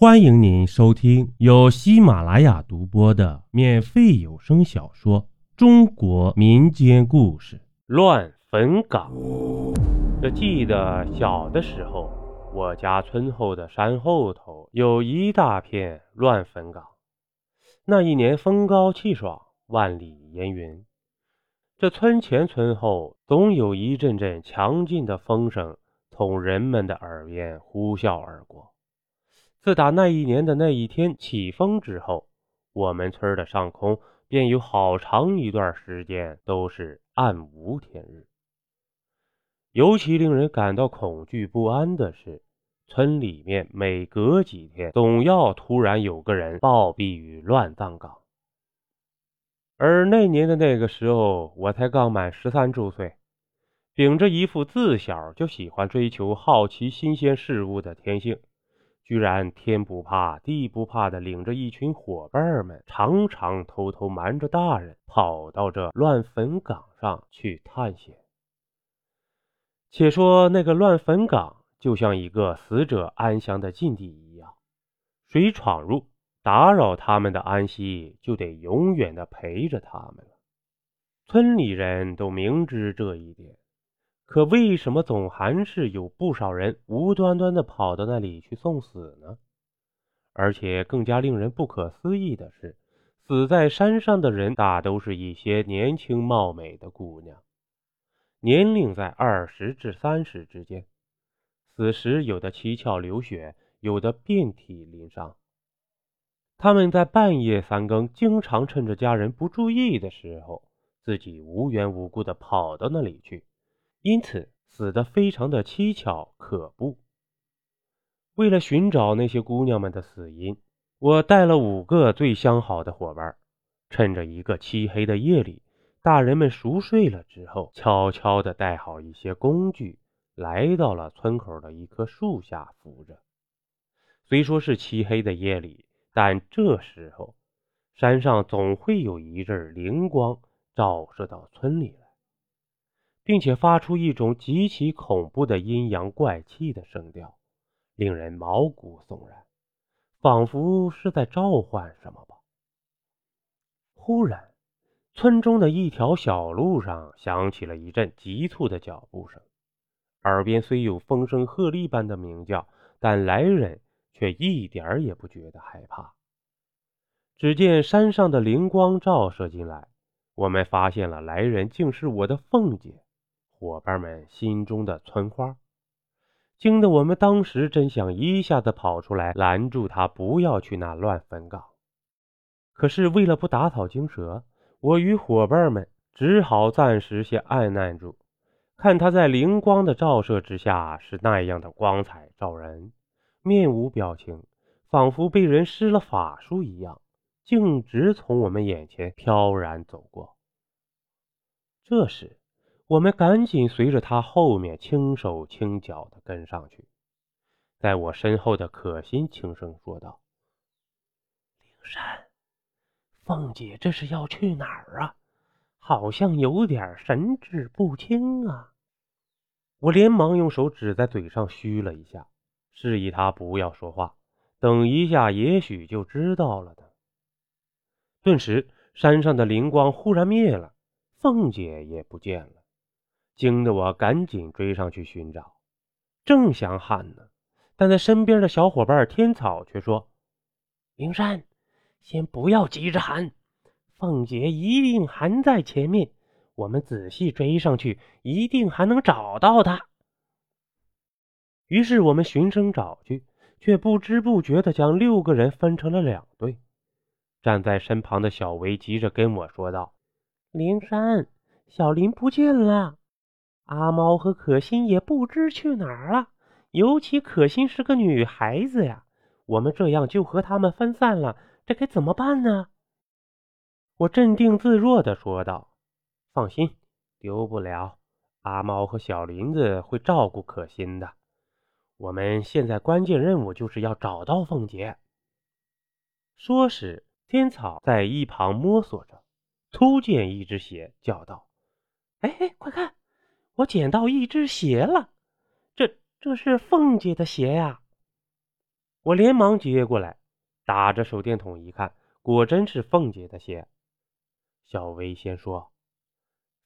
欢迎您收听由喜马拉雅独播的免费有声小说《中国民间故事乱坟岗》。这记得小的时候，我家村后的山后头有一大片乱坟岗。那一年风高气爽，万里烟云，这村前村后总有一阵阵强劲的风声从人们的耳边呼啸而过。自打那一年的那一天起风之后，我们村的上空便有好长一段时间都是暗无天日。尤其令人感到恐惧不安的是，村里面每隔几天总要突然有个人暴毙于乱葬岗。而那年的那个时候，我才刚满十三周岁，秉着一副自小就喜欢追求好奇新鲜事物的天性。居然天不怕地不怕的领着一群伙伴们，常常偷偷瞒着大人，跑到这乱坟岗上去探险。且说那个乱坟岗就像一个死者安详的禁地一样，谁闯入打扰他们的安息，就得永远的陪着他们了。村里人都明知这一点。可为什么总还是有不少人无端端的跑到那里去送死呢？而且更加令人不可思议的是，死在山上的人大都是一些年轻貌美的姑娘，年龄在二十至三十之间。死时有的七窍流血，有的遍体鳞伤。他们在半夜三更，经常趁着家人不注意的时候，自己无缘无故的跑到那里去。因此死得非常的蹊跷可怖。为了寻找那些姑娘们的死因，我带了五个最相好的伙伴，趁着一个漆黑的夜里，大人们熟睡了之后，悄悄地带好一些工具，来到了村口的一棵树下伏着。虽说是漆黑的夜里，但这时候山上总会有一阵灵光照射到村里。并且发出一种极其恐怖的阴阳怪气的声调，令人毛骨悚然，仿佛是在召唤什么吧。忽然，村中的一条小路上响起了一阵急促的脚步声，耳边虽有风声鹤唳般的鸣叫，但来人却一点也不觉得害怕。只见山上的灵光照射进来，我们发现了来人竟是我的凤姐。伙伴们心中的村花，惊得我们当时真想一下子跑出来拦住他，不要去那乱坟岗。可是为了不打草惊蛇，我与伙伴们只好暂时先按捺住。看他在灵光的照射之下是那样的光彩照人，面无表情，仿佛被人施了法术一样，径直从我们眼前飘然走过。这时。我们赶紧随着他后面轻手轻脚的跟上去，在我身后的可心轻声说道：“灵山，凤姐这是要去哪儿啊？好像有点神志不清啊！”我连忙用手指在嘴上嘘了一下，示意他不要说话，等一下也许就知道了的。顿时，山上的灵光忽然灭了，凤姐也不见了。惊得我赶紧追上去寻找，正想喊呢，但在身边的小伙伴天草却说：“灵山，先不要急着喊，凤姐一定还在前面，我们仔细追上去，一定还能找到她。”于是我们循声找去，却不知不觉的将六个人分成了两队。站在身旁的小维急着跟我说道：“灵山，小林不见了。”阿猫和可心也不知去哪儿了，尤其可心是个女孩子呀，我们这样就和他们分散了，这该怎么办呢？我镇定自若的说道：“放心，丢不了。阿猫和小林子会照顾可心的。我们现在关键任务就是要找到凤姐。”说时，天草在一旁摸索着，突见一只鞋，叫道：“哎哎，快看！”我捡到一只鞋了，这这是凤姐的鞋呀。我连忙接过来，打着手电筒一看，果真是凤姐的鞋。小薇先说：“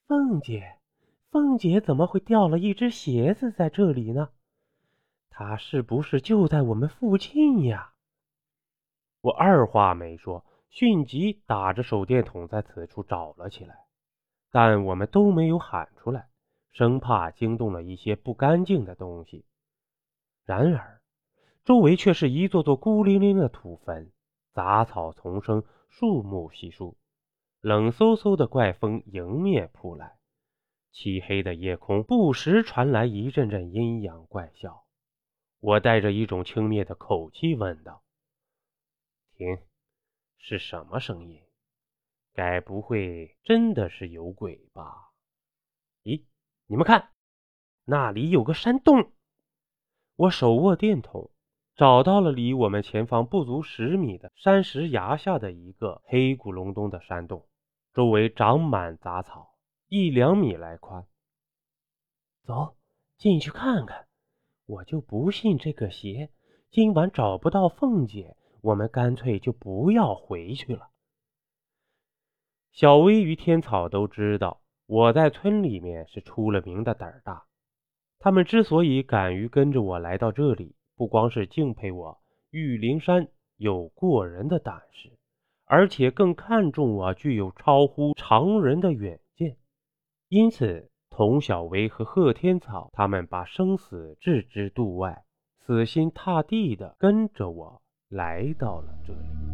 凤姐，凤姐怎么会掉了一只鞋子在这里呢？她是不是就在我们附近呀？”我二话没说，迅即打着手电筒在此处找了起来，但我们都没有喊出来，生怕惊动了一些不干净的东西。然而，周围却是一座座孤零零的土坟，杂草丛生，树木稀疏，冷飕飕的怪风迎面扑来，漆黑的夜空不时传来一阵阵阴阳怪笑。我带着一种轻蔑的口气问道：“停，是什么声音？该不会真的是有鬼吧？”你们看，那里有个山洞。我手握电筒，找到了离我们前方不足十米的山石崖下的一个黑咕隆咚的山洞，周围长满杂草，一两米来宽。走进去看看，我就不信这个邪，今晚找不到凤姐，我们干脆就不要回去了。小薇与天草都知道我在村里面是出了名的胆大。他们之所以敢于跟着我来到这里，不光是敬佩我玉灵山有过人的胆识，而且更看重我具有超乎常人的远见。因此，童小维和贺天草他们把生死置之度外，死心塌地的跟着我来到了这里。